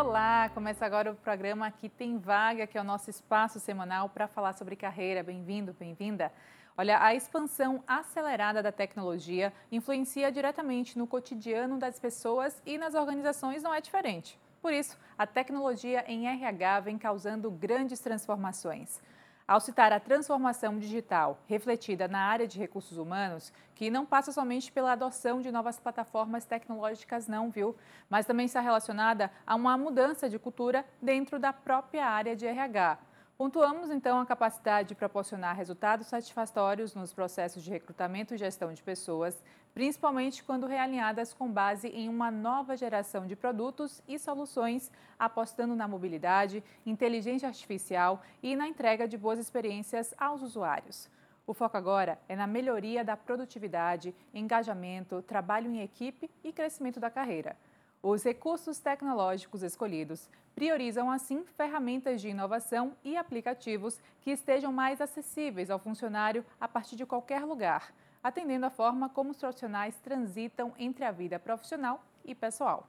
Olá, começa agora o programa Aqui Tem Vaga, que é o nosso espaço semanal para falar sobre carreira. Bem-vindo, bem-vinda. Olha, a expansão acelerada da tecnologia influencia diretamente no cotidiano das pessoas e nas organizações não é diferente. Por isso, a tecnologia em RH vem causando grandes transformações. Ao citar a transformação digital refletida na área de recursos humanos, que não passa somente pela adoção de novas plataformas tecnológicas, não, viu? Mas também está relacionada a uma mudança de cultura dentro da própria área de RH. Pontuamos então a capacidade de proporcionar resultados satisfatórios nos processos de recrutamento e gestão de pessoas, principalmente quando realinhadas com base em uma nova geração de produtos e soluções, apostando na mobilidade, inteligência artificial e na entrega de boas experiências aos usuários. O foco agora é na melhoria da produtividade, engajamento, trabalho em equipe e crescimento da carreira. Os recursos tecnológicos escolhidos priorizam, assim, ferramentas de inovação e aplicativos que estejam mais acessíveis ao funcionário a partir de qualquer lugar, atendendo a forma como os profissionais transitam entre a vida profissional e pessoal.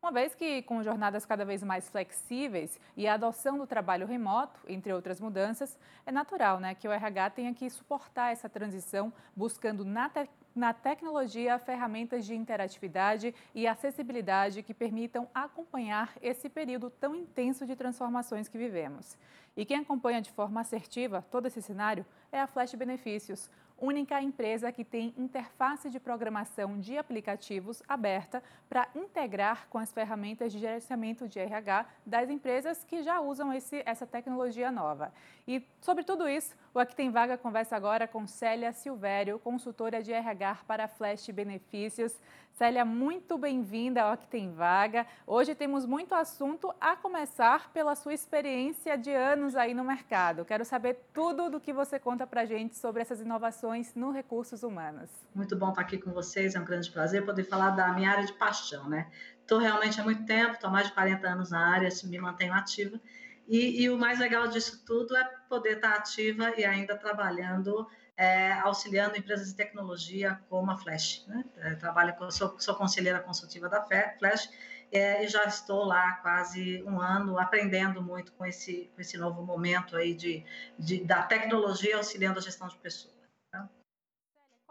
Uma vez que, com jornadas cada vez mais flexíveis e a adoção do trabalho remoto, entre outras mudanças, é natural né, que o RH tenha que suportar essa transição, buscando na, te na tecnologia ferramentas de interatividade e acessibilidade que permitam acompanhar esse período tão intenso de transformações que vivemos. E quem acompanha de forma assertiva todo esse cenário é a Flash Benefícios, única empresa que tem interface de programação de aplicativos aberta para integrar com as ferramentas de gerenciamento de RH das empresas que já usam esse, essa tecnologia nova. E sobre tudo isso, o Aqui Tem Vaga conversa agora com Célia Silvério, consultora de RH para Flash Benefícios. Célia, muito bem-vinda ao Aqui Tem Vaga. Hoje temos muito assunto, a começar pela sua experiência de anos aí no mercado. Quero saber tudo do que você conta para gente sobre essas inovações no recursos humanos. Muito bom estar aqui com vocês, é um grande prazer poder falar da minha área de paixão, né? Estou realmente há muito tempo, estou há mais de 40 anos na área, me mantenho ativa. E, e, o mais legal disso tudo é poder estar ativa e ainda trabalhando é, auxiliando empresas de tecnologia como a Flash. Né? É, trabalho com, sou, sou, conselheira consultiva da Flash é, e já estou lá quase um ano aprendendo muito com esse, com esse novo momento aí de, de da tecnologia auxiliando a gestão de pessoas.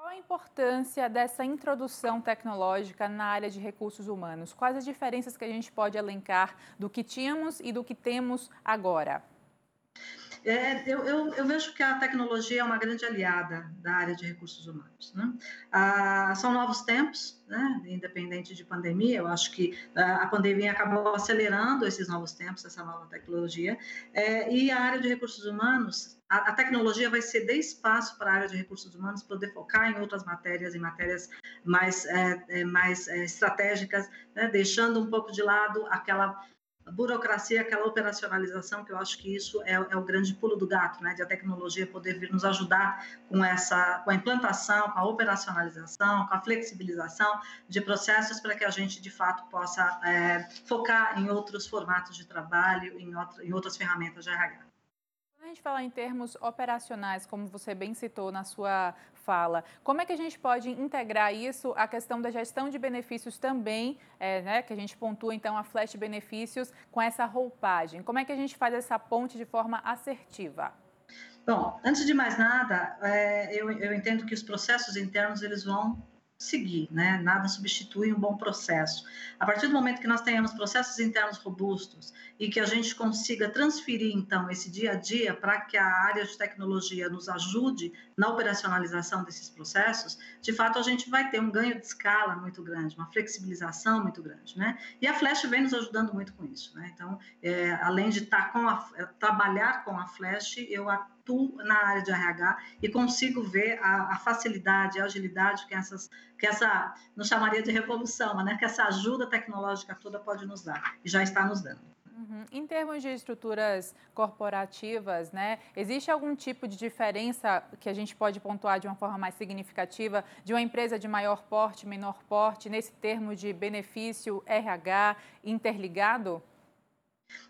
Qual a importância dessa introdução tecnológica na área de recursos humanos? Quais as diferenças que a gente pode elencar do que tínhamos e do que temos agora? É, eu, eu, eu, vejo que a tecnologia é uma grande aliada da área de recursos humanos. Né? Ah, são novos tempos, né? independente de pandemia, eu acho que ah, a pandemia acabou acelerando esses novos tempos, essa nova tecnologia, é, e a área de recursos humanos, a, a, tecnologia vai ceder espaço para a área de recursos humanos poder focar em outras matérias, em matérias mais, é, é mais é, estratégicas, né? deixando um pouco de lado aquela burocracia, aquela operacionalização, que eu acho que isso é, é, o grande pulo do gato, né? De a tecnologia poder vir nos ajudar com essa, com a implantação, com a operacionalização, com a flexibilização de processos para que a gente, de fato, possa é, focar em outros formatos de trabalho, em, em outras ferramentas de RH a gente falar em termos operacionais, como você bem citou na sua fala, como é que a gente pode integrar isso à questão da gestão de benefícios também, é, né, que a gente pontua então a flash benefícios com essa roupagem? Como é que a gente faz essa ponte de forma assertiva? Bom, antes de mais nada, é, eu, eu entendo que os processos internos eles vão seguir, né? Nada substitui um bom processo. A partir do momento que nós tenhamos processos internos robustos e que a gente consiga transferir então esse dia a dia para que a área de tecnologia nos ajude na operacionalização desses processos, de fato a gente vai ter um ganho de escala muito grande, uma flexibilização muito grande, né? E a Flash vem nos ajudando muito com isso, né? Então, é, além de estar tá com a, trabalhar com a Flash, eu atuo na área de RH e consigo ver a, a facilidade, a agilidade que essas, que essa, não chamaria de revolução, né? Que essa ajuda tecnológica toda pode nos dar e já está nos dando. Uhum. Em termos de estruturas corporativas, né, existe algum tipo de diferença que a gente pode pontuar de uma forma mais significativa de uma empresa de maior porte, menor porte, nesse termo de benefício RH interligado?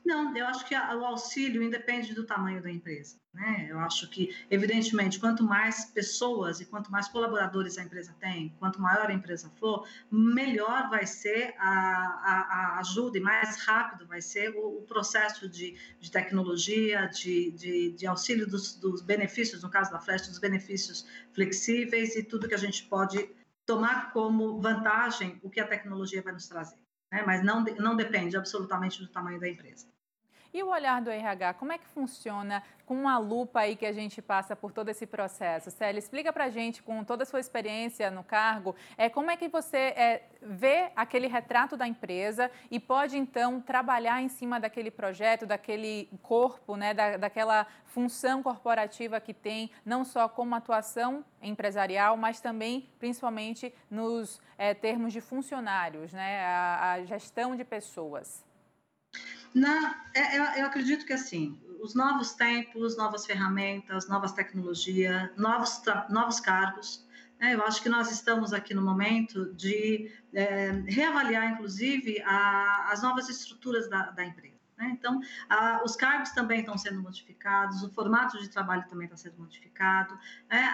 Não, eu acho que o auxílio independe do tamanho da empresa. Né? Eu acho que, evidentemente, quanto mais pessoas e quanto mais colaboradores a empresa tem, quanto maior a empresa for, melhor vai ser a, a, a ajuda e mais rápido vai ser o, o processo de, de tecnologia, de, de, de auxílio dos, dos, benefícios, no caso da Flash, dos benefícios flexíveis e tudo que a gente pode tomar como vantagem o que a tecnologia vai nos trazer né? mas não, não depende absolutamente do tamanho da empresa. E o olhar do RH, como é que funciona com uma lupa aí que a gente passa por todo esse processo? Célia, explica para a gente, com toda a sua experiência no cargo, é, como é que você é, vê aquele retrato da empresa e pode, então, trabalhar em cima daquele projeto, daquele corpo, né, da, daquela função corporativa que tem, não só como atuação empresarial, mas também, principalmente, nos é, termos de funcionários, né, a, a gestão de pessoas? Na, é, eu, eu acredito que assim, os novos tempos, novas ferramentas, novas tecnologias, novos, novos cargos. Né? Eu acho que nós estamos aqui no momento de é, reavaliar, inclusive, a, as novas estruturas da, da empresa. Né? Então, os cargos também estão sendo modificados, o formato de trabalho também está sendo modificado. Né?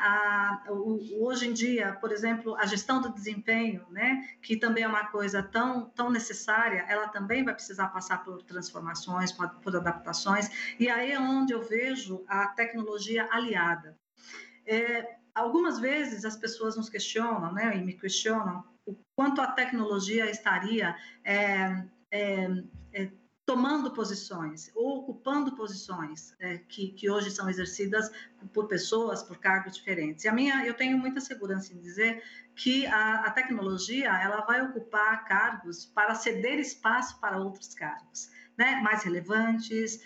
Hoje em dia, por exemplo, a gestão do desempenho, né? que também é uma coisa tão, tão necessária, ela também vai precisar passar por transformações, por, adaptações, e aí é onde eu vejo a tecnologia aliada. É, algumas vezes as pessoas nos questionam, né, e me questionam, o quanto a tecnologia estaria é, é tomando posições ou ocupando posições é, que, que hoje são exercidas por pessoas, por cargos diferentes. E a minha, eu tenho muita segurança em dizer que a, a tecnologia ela vai ocupar cargos para ceder espaço para outros cargos, né? mais relevantes,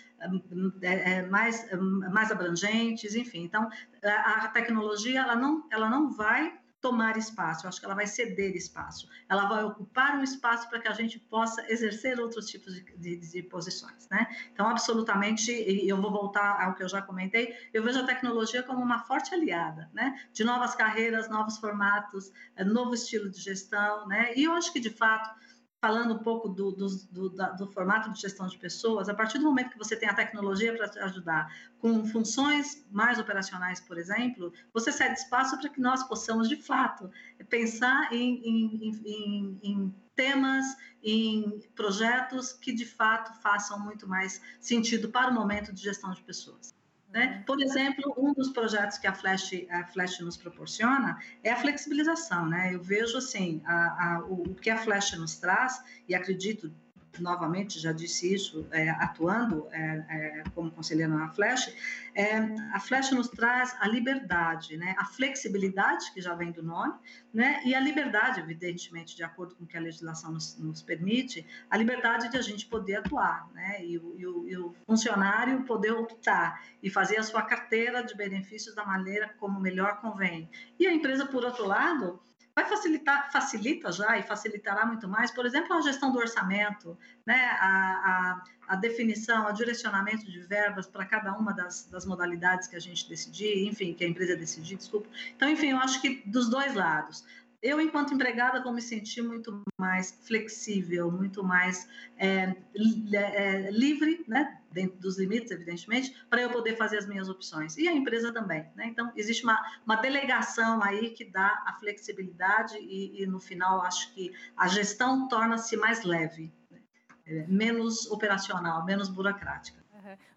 é, é, mais, mais abrangentes, enfim. Então, a tecnologia ela não, ela não vai tomar espaço, eu acho que ela vai ceder espaço, ela vai ocupar um espaço para que a gente possa exercer outros tipos de, de, de, posições, né? Então, absolutamente, eu vou voltar ao que eu já comentei, eu vejo a tecnologia como uma forte aliada, né? De novas carreiras, novos formatos, é, novo estilo de gestão, né? E eu acho que, de fato, falando um pouco do, do, do, do, formato de gestão de pessoas, a partir do momento que você tem a tecnologia para te ajudar com funções mais operacionais, por exemplo, você cede espaço para que nós possamos, de fato, pensar em, em, em, em temas, em projetos que, de fato, façam muito mais sentido para o momento de gestão de pessoas. Né? Por exemplo, um dos projetos que a Flash, a Flash nos proporciona é a flexibilização. Né? Eu vejo assim, a, a, o, o que a Flash nos traz, e acredito novamente já disse isso, é, atuando é, é, como conselheira na Flash, é, a Flash nos traz a liberdade, né, a flexibilidade, que já vem do nome, né, e a liberdade, evidentemente, de acordo com o que a legislação nos, nos permite, a liberdade de a gente poder atuar, né, e e, o, e o funcionário poder optar e fazer a sua carteira de benefícios da maneira como melhor convém. E a empresa, por outro lado, vai facilitar, facilita já e facilitará muito mais, por exemplo, a gestão do orçamento, né, a, a, a definição, o direcionamento de verbas para cada uma das, das modalidades que a gente decidir, enfim, que a empresa decidir, desculpa. Então, enfim, eu acho que dos dois lados. Eu, enquanto empregada, vou me sentir muito mais flexível, muito mais é, é, livre, né, dentro dos limites, evidentemente, para eu poder fazer as minhas opções. E a empresa também. Né? Então, existe uma, uma delegação aí que dá a flexibilidade e, e no final, acho que a gestão torna-se mais leve, né? é, menos operacional, menos burocrática.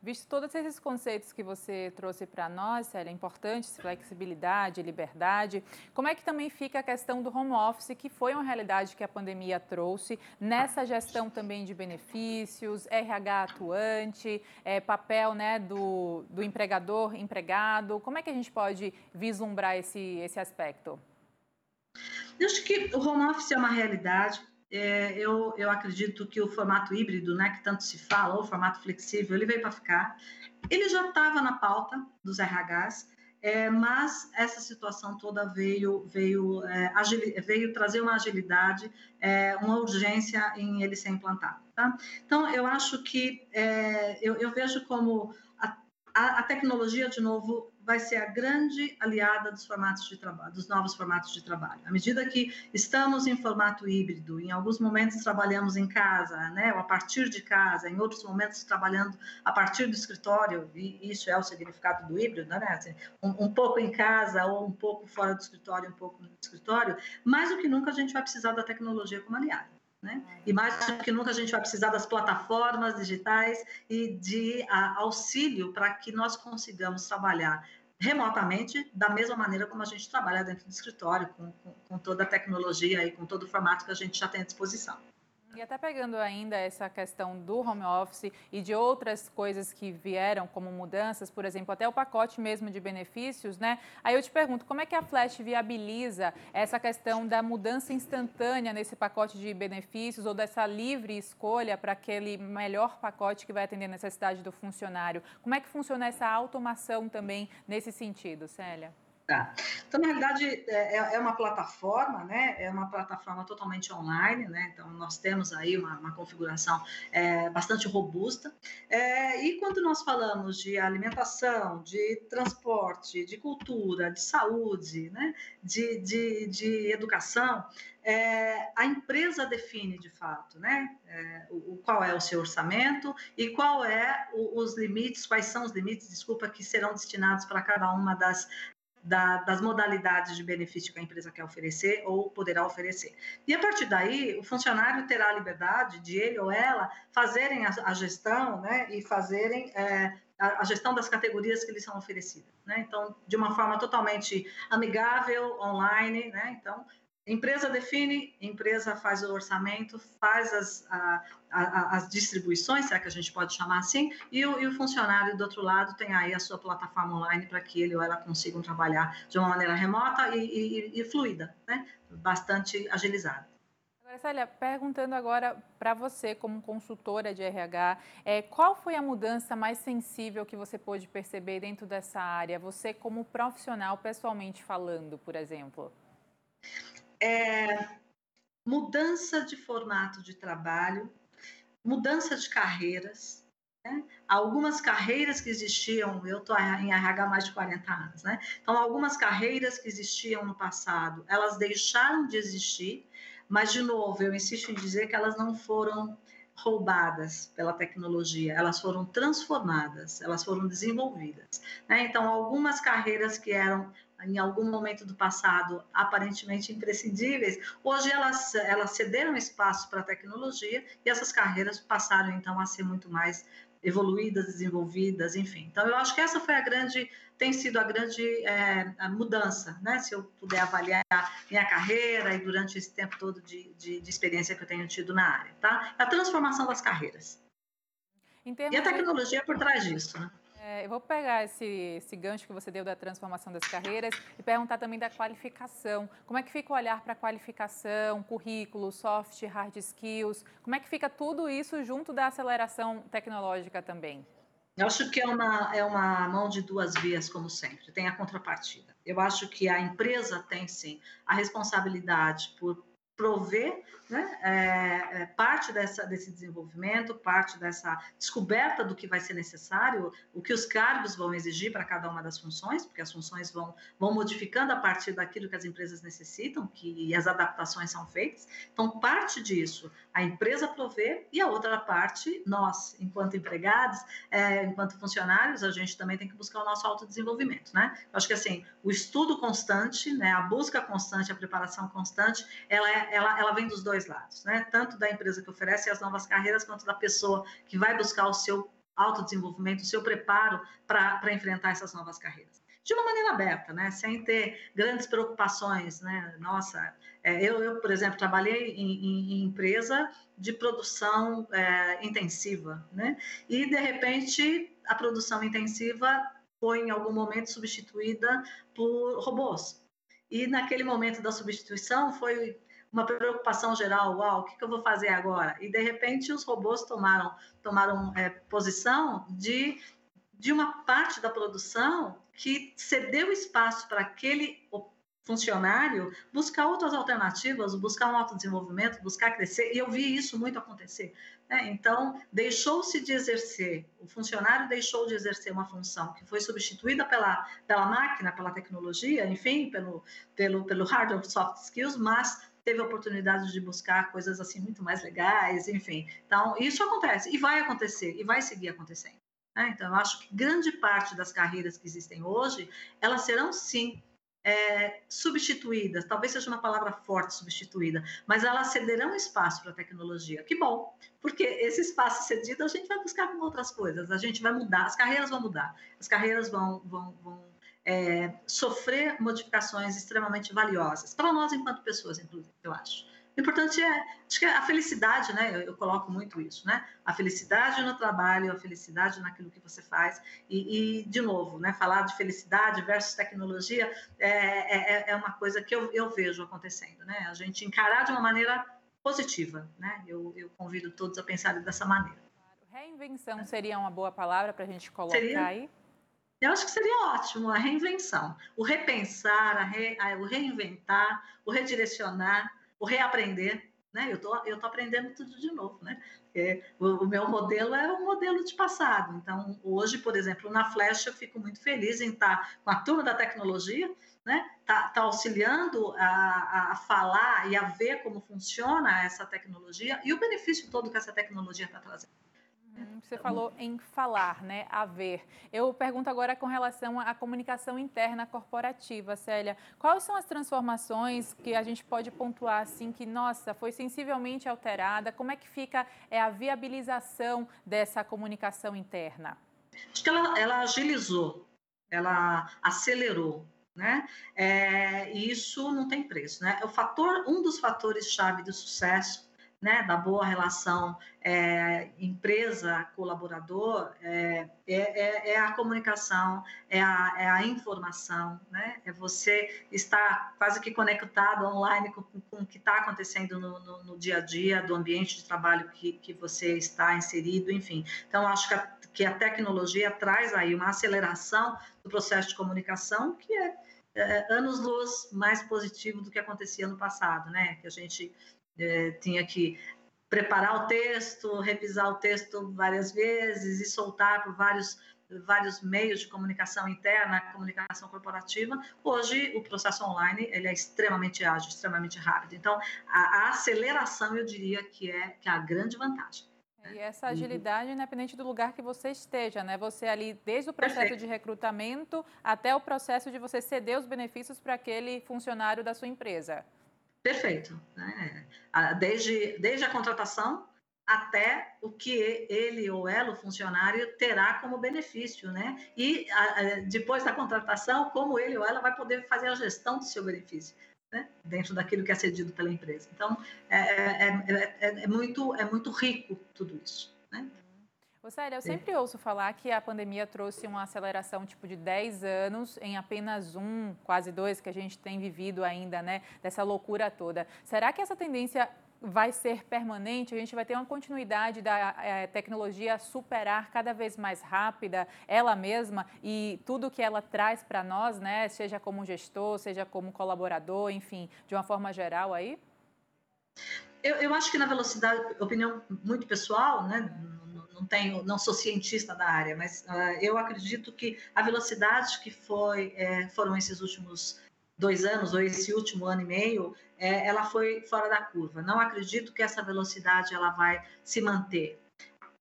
Visto todos esses conceitos que você trouxe para nós, Célia, importantes, flexibilidade, liberdade, como é que também fica a questão do home office, que foi uma realidade que a pandemia trouxe, nessa gestão também de benefícios, RH atuante, é, papel né, do, do empregador, empregado, como é que a gente pode vislumbrar esse, esse aspecto? Eu acho que o home office é uma realidade, é, eu, eu acredito que o formato híbrido, né, que tanto se fala, ou o formato flexível, ele veio para ficar. Ele já estava na pauta dos RHs, é, mas essa situação toda veio veio é, agil, veio trazer uma agilidade, é, uma urgência em ele ser implantado. Tá? Então, eu acho que é, eu, eu, vejo como a, a, a, tecnologia, de novo, vai ser a grande aliada dos formatos de trabalho, dos novos formatos de trabalho. À medida que estamos em formato híbrido, em alguns momentos trabalhamos em casa, né, ou a partir de casa, em outros momentos trabalhando a partir do escritório, e isso é o significado do híbrido, né, assim, um, um pouco em casa ou um pouco fora do escritório, um pouco no escritório, mais do que nunca a gente vai precisar da tecnologia como aliada. Né? E mais do que nunca a gente vai precisar das plataformas digitais e de a, auxílio para que nós consigamos trabalhar remotamente da mesma maneira como a gente trabalha dentro do escritório, com, com, com toda a tecnologia e com todo o formato que a gente já tem à disposição. E até pegando ainda essa questão do home office e de outras coisas que vieram como mudanças, por exemplo, até o pacote mesmo de benefícios, né? Aí eu te pergunto, como é que a Flash viabiliza essa questão da mudança instantânea nesse pacote de benefícios ou dessa livre escolha para aquele melhor pacote que vai atender a necessidade do funcionário? Como é que funciona essa automação também nesse sentido, Célia? Tá. Então, na realidade, é, é, é, uma plataforma, né? É uma plataforma totalmente online, né? Então, nós temos aí uma, uma configuração é, bastante robusta. É, e quando nós falamos de alimentação, de transporte, de cultura, de saúde, né? De, de, de educação, é, a empresa define de fato, né? É, o, qual é o seu orçamento e qual é o, os limites, quais são os limites, desculpa, que serão destinados para cada uma das, da, das modalidades de benefício que a empresa quer oferecer ou poderá oferecer. E a partir daí, o funcionário terá a liberdade de ele ou ela fazerem a, a gestão né, e fazerem é, a, a, gestão das categorias que lhes são oferecidas. Né? Então, de uma forma totalmente amigável, online. Né? Então, Empresa define, empresa faz o orçamento, faz as, a, a, as distribuições, se é que a gente pode chamar assim, e o, e o, funcionário do outro lado tem aí a sua plataforma online para que ele ou ela consigam trabalhar de uma maneira remota e, e, e fluida, né? bastante agilizada. Agora, perguntando agora para você, como consultora de RH, é, qual foi a mudança mais sensível que você pôde perceber dentro dessa área? Você, como profissional, pessoalmente falando, por exemplo? É, mudança de formato de trabalho, mudança de carreiras. Né? Algumas carreiras que existiam, eu estou em RH há mais de 40 anos, né? então algumas carreiras que existiam no passado, elas deixaram de existir, mas, de novo, eu insisto em dizer que elas não foram roubadas pela tecnologia, elas foram transformadas, elas foram desenvolvidas. Né? Então, algumas carreiras que eram em algum momento do passado aparentemente imprescindíveis, hoje elas, elas cederam espaço para a tecnologia e essas carreiras passaram então a ser muito mais evoluídas, desenvolvidas, enfim. Então eu acho que essa foi a grande, tem sido a grande é, a mudança, né? Se eu puder avaliar minha carreira e durante esse tempo todo de, de, de experiência que eu tenho tido na área, tá? A transformação das carreiras. E a tecnologia por trás disso, né? É, eu vou pegar esse, esse gancho que você deu da transformação das carreiras e perguntar também da qualificação. Como é que fica o olhar para qualificação, currículo, soft, hard skills? Como é que fica tudo isso junto da aceleração tecnológica também? Eu acho que é uma, é uma mão de duas vias, como sempre, tem a contrapartida. Eu acho que a empresa tem, sim, a responsabilidade por prover né, é, é, parte dessa, desse desenvolvimento, parte dessa descoberta do que vai ser necessário, o que os cargos vão exigir para cada uma das funções, porque as funções vão, vão modificando a partir daquilo que as empresas necessitam, que e as adaptações são feitas. Então, parte disso a empresa provê e a outra parte, nós, enquanto empregados, é, enquanto funcionários, a gente também tem que buscar o nosso autodesenvolvimento, né? Eu acho que, assim, o estudo constante, né, a busca constante, a preparação constante, ela, é, ela, ela vem dos dois lados, né? Tanto da empresa que oferece as novas carreiras, quanto da pessoa que vai buscar o seu autodesenvolvimento, o seu preparo para enfrentar essas novas carreiras de uma maneira aberta, né? sem ter grandes preocupações. Né? Nossa, é, eu, eu, por exemplo, trabalhei em, em, em empresa de produção é, intensiva, né? e de repente a produção intensiva foi em algum momento substituída por robôs. E naquele momento da substituição foi uma preocupação geral, uau, o que, que eu vou fazer agora? E de repente os robôs tomaram, tomaram é, posição de, de uma parte da produção que cedeu espaço para aquele funcionário buscar outras alternativas, buscar um autodesenvolvimento, buscar crescer, e eu vi isso muito acontecer. Né? Então, deixou-se de exercer, o funcionário deixou de exercer uma função que foi substituída pela, pela máquina, pela tecnologia, enfim, pelo, pelo, pelo hard ou soft skills, mas teve oportunidade de buscar coisas assim muito mais legais, enfim. Então, isso acontece, e vai acontecer, e vai seguir acontecendo. Né? Então, eu acho que grande parte das carreiras que existem hoje, elas serão sim é, substituídas, talvez seja uma palavra forte, substituída, mas elas cederão espaço para a tecnologia. Que bom, porque esse espaço cedido a gente vai buscar com outras coisas, a gente vai mudar, as carreiras vão mudar, as carreiras vão, vão, vão é, sofrer modificações extremamente valiosas, para nós enquanto pessoas, inclusive, eu acho. O importante é, acho que a felicidade, né? Eu, eu, coloco muito isso, né? A felicidade no trabalho, a felicidade naquilo que você faz. E, e de novo, né? Falar de felicidade versus tecnologia é, é, é uma coisa que eu, eu vejo acontecendo, né? A gente encarar de uma maneira positiva, né? Eu, eu convido todos a pensarem dessa maneira. Reinvenção seria uma boa palavra para a gente colocar seria? aí? Eu acho que seria ótimo a reinvenção, o repensar, a re, a, o reinventar, o redirecionar o reaprender, né? Eu tô, eu tô aprendendo tudo de novo, né? O, o, meu modelo é um modelo de passado. Então, hoje, por exemplo, na Flash, eu fico muito feliz em estar com a turma da tecnologia, né? Tá, tá auxiliando a, a falar e a ver como funciona essa tecnologia e o benefício todo que essa tecnologia está trazendo. Hum, você falou em falar, né? A ver. Eu pergunto agora com relação à comunicação interna corporativa, Célia. Quais são as transformações que a gente pode pontuar assim que, nossa, foi sensivelmente alterada? Como é que fica é, a viabilização dessa comunicação interna? Acho que ela, ela agilizou, ela acelerou, né? É, e isso não tem preço, né? O fator, um dos fatores chave do sucesso né, da boa relação é, empresa-colaborador é, é, é, é, a comunicação, é a, é a informação, né? é você estar quase que conectado online com, com o que está acontecendo no, no, no, dia a dia, do ambiente de trabalho que, que você está inserido, enfim. Então, acho que a, que a tecnologia traz aí uma aceleração do processo de comunicação que é, é anos-luz mais positivo do que acontecia no passado, né? Que a gente é, tinha que preparar o texto, revisar o texto várias vezes e soltar por vários vários meios de comunicação interna, comunicação corporativa. Hoje, o processo online ele é extremamente ágil, extremamente rápido. Então, a, a aceleração, eu diria que é, que é a grande vantagem. E essa agilidade, independente do lugar que você esteja, né? Você ali, desde o processo Perfeito. de recrutamento até o processo de você ceder os benefícios para aquele funcionário da sua empresa. Perfeito. Né? Desde, desde a contratação até o que ele ou ela, o funcionário, terá como benefício, né? E depois da contratação, como ele ou ela vai poder fazer a gestão do seu benefício, né? Dentro daquilo que é cedido pela empresa. Então, é, é, é, é muito, é muito rico tudo isso, né? Ô, Célia, eu sempre ouço falar que a pandemia trouxe uma aceleração tipo de 10 anos em apenas um, quase dois, que a gente tem vivido ainda, né? Dessa loucura toda. Será que essa tendência vai ser permanente? A gente vai ter uma continuidade da é, tecnologia superar cada vez mais rápida ela mesma e tudo que ela traz para nós, né? Seja como gestor, seja como colaborador, enfim, de uma forma geral aí? Eu, eu acho que na velocidade, opinião muito pessoal, né? Não tenho, não sou cientista da área, mas uh, eu acredito que a velocidade que foi, é, foram esses últimos dois anos ou esse último ano e meio, é, ela foi fora da curva. Não acredito que essa velocidade ela vai se manter.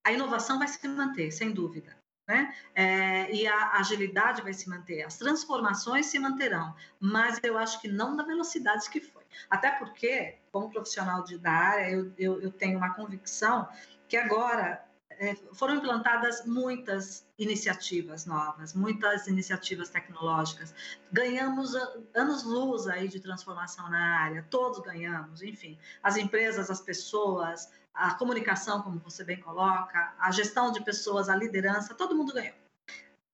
A inovação vai se manter, sem dúvida. Né? É, e a agilidade vai se manter, as transformações se manterão, mas eu acho que não na velocidade que foi. Até porque, como profissional de, da área, eu, eu, eu tenho uma convicção que agora foram implantadas muitas iniciativas novas, muitas iniciativas tecnológicas. Ganhamos anos-luz aí de transformação na área, todos ganhamos, enfim. As empresas, as pessoas, a comunicação, como você bem coloca, a gestão de pessoas, a liderança, todo mundo ganhou.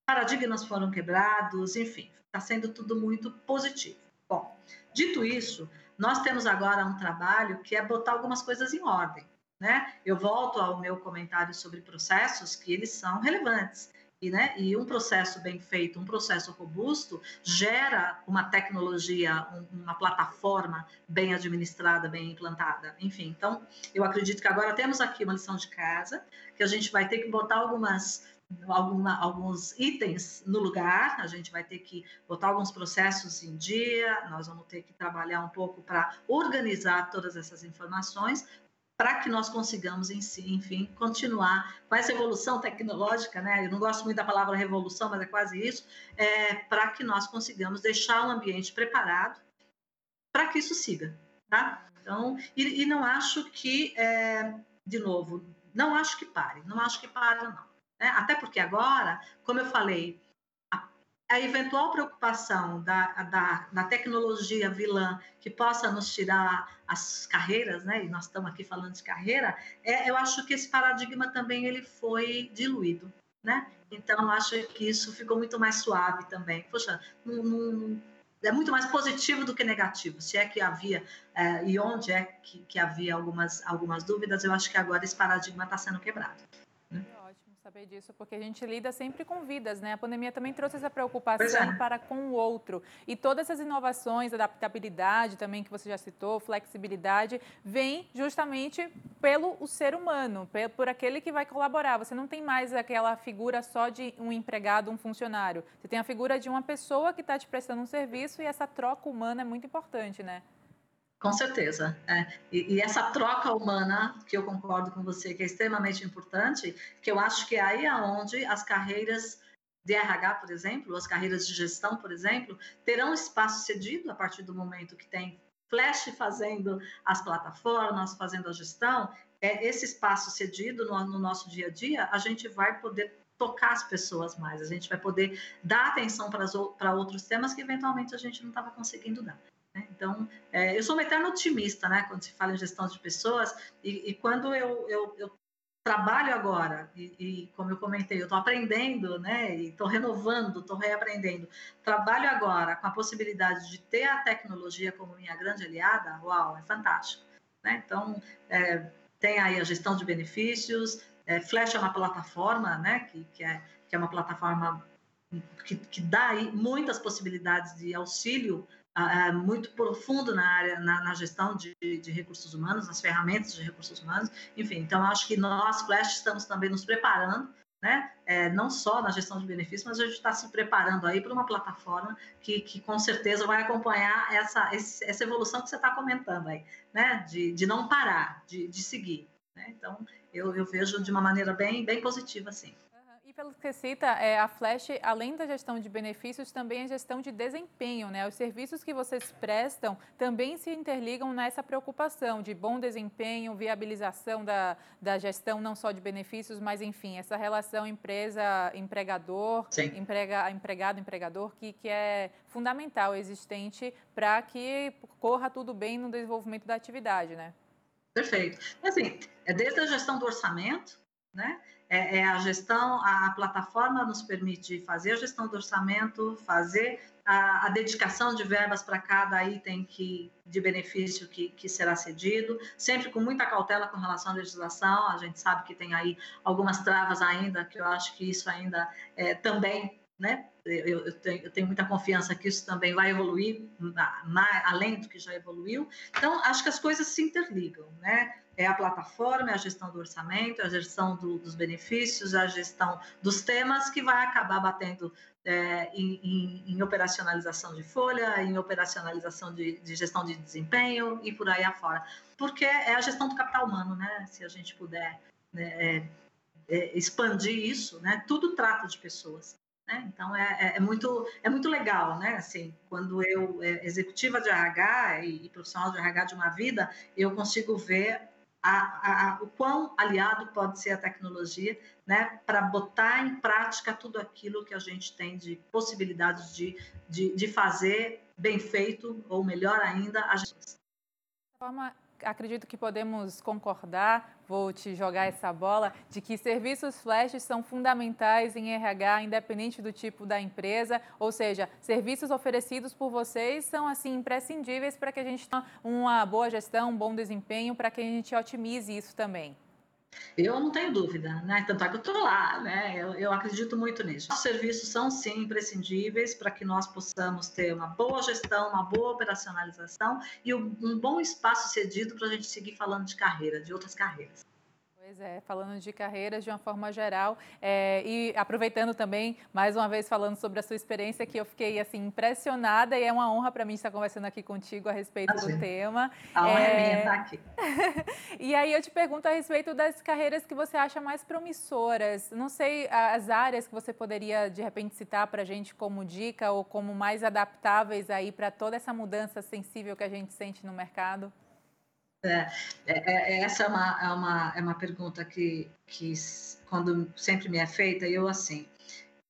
Paradigmas foram quebrados, enfim, está sendo tudo muito positivo. Bom, dito isso, nós temos agora um trabalho que é botar algumas coisas em ordem. Né? Eu volto ao meu comentário sobre processos, que eles são relevantes. e, né, e um processo bem feito, um processo robusto, gera uma tecnologia, um, uma plataforma bem administrada, bem implantada. Enfim, então, eu acredito que agora temos aqui uma lição de casa, que a gente vai ter que botar algumas alguma, alguns itens no lugar, a gente vai ter que botar alguns processos em dia, nós vamos ter que trabalhar um pouco para organizar todas essas informações, para que nós consigamos, enfim, continuar com essa evolução tecnológica, né? Eu não gosto muito da palavra revolução, mas é quase isso, é, para que nós consigamos deixar o ambiente preparado para que isso siga, tá? Então, e, e não acho que, é, de novo, não acho que pare, não acho que pare, não. Né? Até porque agora, como eu falei, a eventual preocupação da, da, da, tecnologia vilã que possa nos tirar as carreiras, né? E nós estamos aqui falando de carreira, é, eu acho que esse paradigma também ele foi diluído, né? Então eu acho que isso ficou muito mais suave também. Poxa, não, é muito mais positivo do que negativo. Se é que havia é, e onde é que, que havia algumas algumas dúvidas, eu acho que agora esse paradigma está sendo quebrado saber disso, porque a gente lida sempre com vidas, né? A pandemia também trouxe essa preocupação é. para com o outro. E todas essas inovações, adaptabilidade também que você já citou, flexibilidade, vem justamente pelo o ser humano, por aquele que vai colaborar. Você não tem mais aquela figura só de um empregado, um funcionário. Você tem a figura de uma pessoa que está te prestando um serviço e essa troca humana é muito importante, né? Com certeza. É. E, e, essa troca humana, que eu concordo com você, que é extremamente importante, que eu acho que é aí aonde as carreiras de RH, por exemplo, as carreiras de gestão, por exemplo, terão espaço cedido a partir do momento que tem Flash fazendo as plataformas, fazendo a gestão, é esse espaço cedido no, no nosso dia a dia, a gente vai poder tocar as pessoas mais, a gente vai poder dar atenção para outros temas que eventualmente a gente não estava conseguindo dar. Né? Então, é, eu sou uma eterna otimista, né, quando se fala em gestão de pessoas, e, e quando eu, eu, eu, trabalho agora, e, e, como eu comentei, eu estou aprendendo, né, e estou renovando, estou reaprendendo, trabalho agora com a possibilidade de ter a tecnologia como minha grande aliada, uau, é fantástico. Né? Então, é, tem aí a gestão de benefícios, é, Flash é uma plataforma, né, que, que, é, que é uma plataforma que, que dá muitas possibilidades de auxílio muito profundo na área, na, na gestão de, de, recursos humanos, nas ferramentas de recursos humanos. Enfim, então acho que nós, Flash, estamos também nos preparando, né? É, não só na gestão de benefícios, mas a gente está se preparando aí para uma plataforma que, que com certeza vai acompanhar essa, essa evolução que você está comentando aí, né? De, de não parar, de, de seguir. Né? Então, eu, eu vejo de uma maneira bem, bem positiva, sim pelo que você cita, é, a Flash, além da gestão de benefícios, também é gestão de desempenho, né? Os serviços que vocês prestam também se interligam nessa preocupação de bom desempenho, viabilização da, da gestão não só de benefícios, mas enfim, essa relação empresa-empregador, emprega, empregado-empregador, que, que é fundamental, existente para que corra tudo bem no desenvolvimento da atividade, né? Perfeito. Assim, é desde a gestão do orçamento, né? É, é a gestão, a plataforma nos permite fazer a gestão do orçamento, fazer a, a dedicação de verbas para cada item que, de benefício que, que será cedido, sempre com muita cautela com relação à legislação. A gente sabe que tem aí algumas travas ainda, que eu acho que isso ainda é, também né? Eu, eu, tenho, eu, tenho, muita confiança que isso também vai evoluir, além do que já evoluiu. Então, acho que as coisas se interligam, né? É a plataforma, é a gestão do orçamento, é a gestão do, dos benefícios, é a gestão dos temas que vai acabar batendo é, em, em, em, operacionalização de folha, em operacionalização de, de, gestão de desempenho e por aí afora. Porque é a gestão do capital humano, né? Se a gente puder né, é, é expandir isso, né? Tudo trata de pessoas. Né? Então é, é, é, muito é muito legal, né? Assim, quando eu é, executiva de RH e, e, profissional de RH de uma vida, eu consigo ver a, a, o quão aliado pode ser a tecnologia, né? Para botar em prática tudo aquilo que a gente tem de possibilidades de, de, de fazer bem feito ou melhor ainda as pessoas. Forma acredito que podemos concordar, vou te jogar essa bola, de que serviços flash são fundamentais em RH, independente do tipo da empresa, ou seja, serviços oferecidos por vocês são assim imprescindíveis para que a gente tenha uma boa gestão, um bom desempenho, para que a gente otimize isso também. Eu não tenho dúvida, né? Tanto é que eu estou lá, né? Eu, eu, acredito muito nisso. Os serviços são sim imprescindíveis para que nós possamos ter uma boa gestão, uma boa operacionalização e um, bom espaço cedido para a gente seguir falando de carreira, de outras carreiras. Pois é, falando de carreiras de uma forma geral é, e aproveitando também, mais uma vez falando sobre a sua experiência, que eu fiquei assim impressionada e é uma honra para mim estar conversando aqui contigo a respeito do tema. A honra é, é minha estar aqui. e aí eu te pergunto a respeito das carreiras que você acha mais promissoras. Não sei as áreas que você poderia de repente citar para a gente como dica ou como mais adaptáveis aí para toda essa mudança sensível que a gente sente no mercado. É, é, é, essa é uma, é uma, é uma pergunta que, que, quando sempre me é feita, eu assim,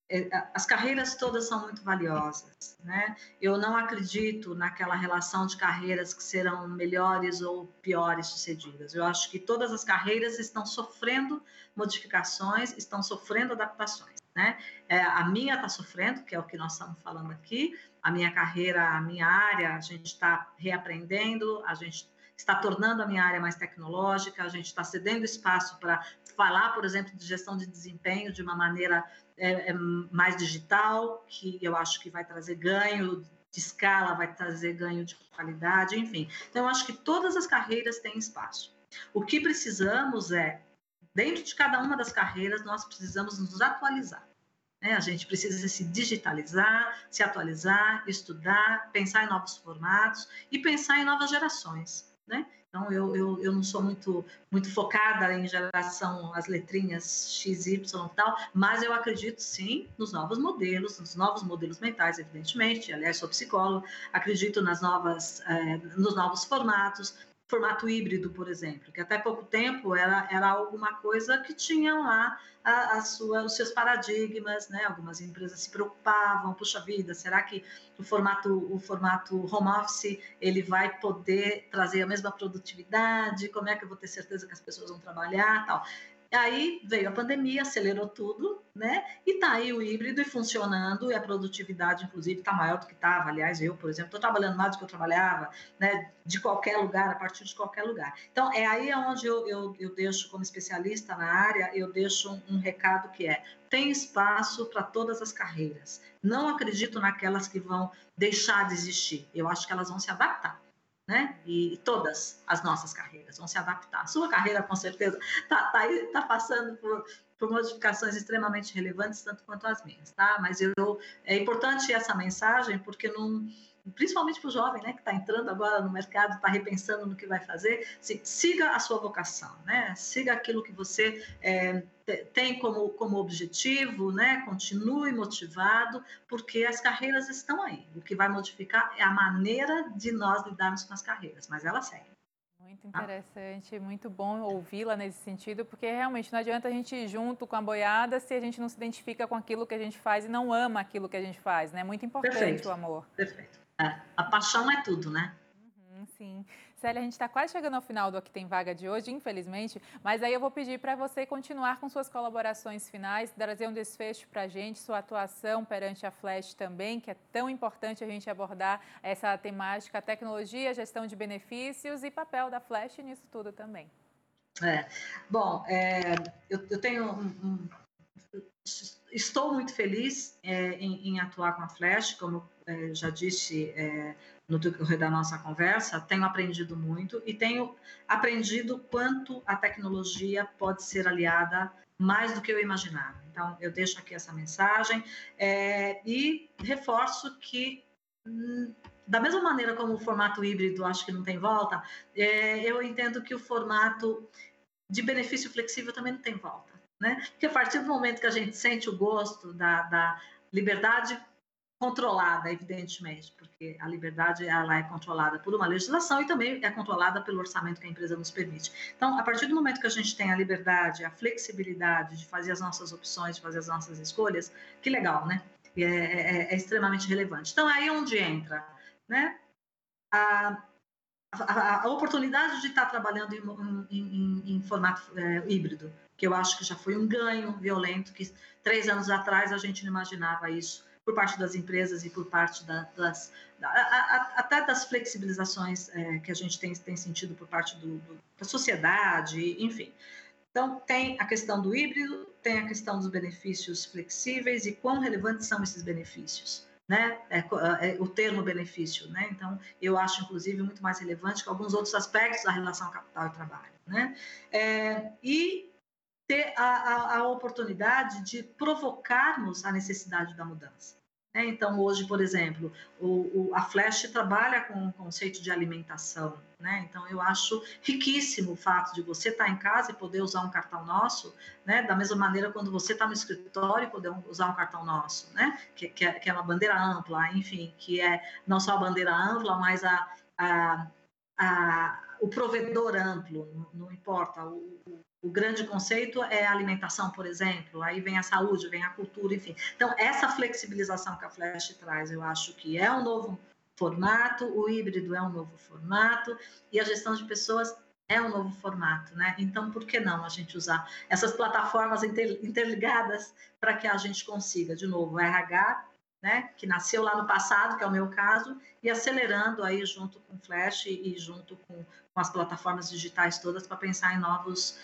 é, as carreiras todas são muito valiosas, né? Eu não acredito naquela relação de carreiras que serão melhores ou piores sucedidas. Eu acho que todas as carreiras estão sofrendo modificações, estão sofrendo adaptações, né? É, a minha está sofrendo, que é o que nós estamos falando aqui. A minha carreira, a minha área, a gente está reaprendendo, a gente está tornando a minha área mais tecnológica, a gente está cedendo espaço para falar, por exemplo, de gestão de desempenho de uma maneira é, é, mais digital, que eu acho que vai trazer ganho de escala, vai trazer ganho de qualidade, enfim. Então, eu acho que todas as carreiras têm espaço. O que precisamos é, dentro de cada uma das carreiras, nós precisamos nos atualizar. Né? A gente precisa se digitalizar, se atualizar, estudar, pensar em novos formatos e pensar em novas gerações né? Então, eu, eu, eu não sou muito, muito focada em geração, as letrinhas X, Y e tal, mas eu acredito sim nos novos modelos, nos novos modelos mentais, evidentemente. Aliás, sou psicóloga, acredito nas novas, é, nos novos formatos, formato híbrido, por exemplo, que até pouco tempo era, era alguma coisa que tinha lá a, a sua, os seus paradigmas, né? Algumas empresas se preocupavam, puxa vida, será que o formato, o formato home office ele vai poder trazer a mesma produtividade? Como é que eu vou ter certeza que as pessoas vão trabalhar, tal? Aí veio a pandemia, acelerou tudo, né? E tá aí o híbrido e funcionando, e a produtividade, inclusive, está maior do que estava. Aliás, eu, por exemplo, estou trabalhando mais do que eu trabalhava, né? De qualquer lugar, a partir de qualquer lugar. Então, é aí onde eu, eu, eu deixo, como especialista na área, eu deixo um, um recado que é: tem espaço para todas as carreiras. Não acredito naquelas que vão deixar de existir. Eu acho que elas vão se adaptar né? E todas as nossas carreiras vão se adaptar. A sua carreira, com certeza, está tá, tá passando por, por modificações extremamente relevantes, tanto quanto as minhas, tá? Mas eu, é importante essa mensagem, porque não principalmente para o jovem, né, que está entrando agora no mercado, está repensando no que vai fazer, siga a sua vocação, né, siga aquilo que você é, tem como, como objetivo, né, continue motivado, porque as carreiras estão aí. O que vai modificar é a maneira de nós lidarmos com as carreiras, mas elas seguem. Muito interessante, muito bom ouvi-la nesse sentido, porque realmente não adianta a gente ir junto com a boiada se a gente não se identifica com aquilo que a gente faz e não ama aquilo que a gente faz, né? Muito importante Perfeito. o amor. Perfeito. Paixão é tudo, né? Uhum, sim. Célia, a gente está quase chegando ao final do Aqui Tem Vaga de hoje, infelizmente, mas aí eu vou pedir para você continuar com suas colaborações finais, trazer um desfecho para a gente, sua atuação perante a Flash também, que é tão importante a gente abordar essa temática, tecnologia, gestão de benefícios e papel da Flash nisso tudo também. É, bom, é, eu, eu, tenho um, um, estou muito feliz é, em, em, atuar com a Flash, como é, já disse é, no decorrer da nossa conversa, tenho aprendido muito e tenho aprendido quanto a tecnologia pode ser aliada mais do que eu imaginava. Então, eu deixo aqui essa mensagem é, e reforço que hum, da mesma maneira como o formato híbrido acho que não tem volta, é, eu entendo que o formato de benefício flexível também não tem volta né? Porque a partir do momento que a gente sente o gosto da, da liberdade controlada, evidentemente, porque a liberdade ela é controlada por uma legislação e também é controlada pelo orçamento que a empresa nos permite. Então, a partir do momento que a gente tem a liberdade, a flexibilidade de fazer as nossas opções, de fazer as nossas escolhas, que legal, né? É, é, é extremamente relevante. Então, aí é onde entra, né? A, a, a oportunidade de estar trabalhando em, em, em, em formato é, híbrido, que eu acho que já foi um ganho violento, que três anos atrás a gente não imaginava isso por parte das empresas e por parte da, das da, a, a, até das flexibilizações é, que a gente tem, tem sentido por parte do, do, da sociedade, enfim. Então, tem a questão do híbrido, tem a questão dos benefícios flexíveis e quão relevantes são esses benefícios. Né? É, é, o termo benefício, né? Então, eu acho, inclusive, muito mais relevante que alguns outros aspectos da relação capital e trabalho, né? É, e ter a, a, a oportunidade de provocarmos a necessidade da mudança. Né? Então, hoje, por exemplo, o, o, a Flash trabalha com o conceito de alimentação. Né? Então, eu acho riquíssimo o fato de você estar em casa e poder usar um cartão nosso, né? da mesma maneira quando você está no escritório e poder usar um cartão nosso, né? que, que, é, que é uma bandeira ampla, enfim, que é não só a bandeira ampla, mas a, a, a o provedor amplo, não, não importa, o grande conceito é a alimentação, por exemplo, aí vem a saúde, vem a cultura, enfim. Então, essa flexibilização que a Flash traz, eu acho que é um novo formato, o híbrido é um novo formato e a gestão de pessoas é um novo formato, né? Então, por que não a gente usar essas plataformas interligadas para que a gente consiga, de novo, o RH, né, que nasceu lá no passado, que é o meu caso, e acelerando aí junto com o Flash e junto com, com as plataformas digitais todas para pensar em novos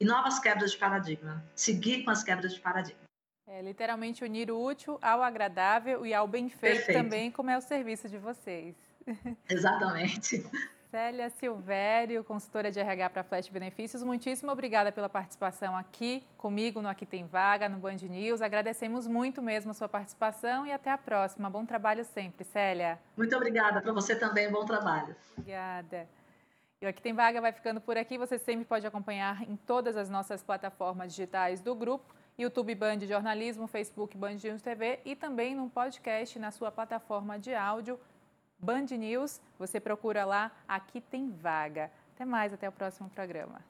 e novas quebras de paradigma. Seguir com as quebras de paradigma. É literalmente unir o útil ao agradável e ao bem feito Perfeito. também, como é o serviço de vocês. Exatamente. Célia Silvério, consultora de RH para Flash Benefícios, muitíssimo obrigada pela participação aqui comigo no Aqui Tem Vaga, no Band News. Agradecemos muito mesmo a sua participação e até a próxima. Bom trabalho sempre, Célia. Muito obrigada para você também, bom trabalho. Obrigada. E o Aqui Tem Vaga vai ficando por aqui. Você sempre pode acompanhar em todas as nossas plataformas digitais do grupo. YouTube Band Jornalismo, Facebook Band News TV e também no podcast na sua plataforma de áudio Band News. Você procura lá, aqui tem vaga. Até mais, até o próximo programa.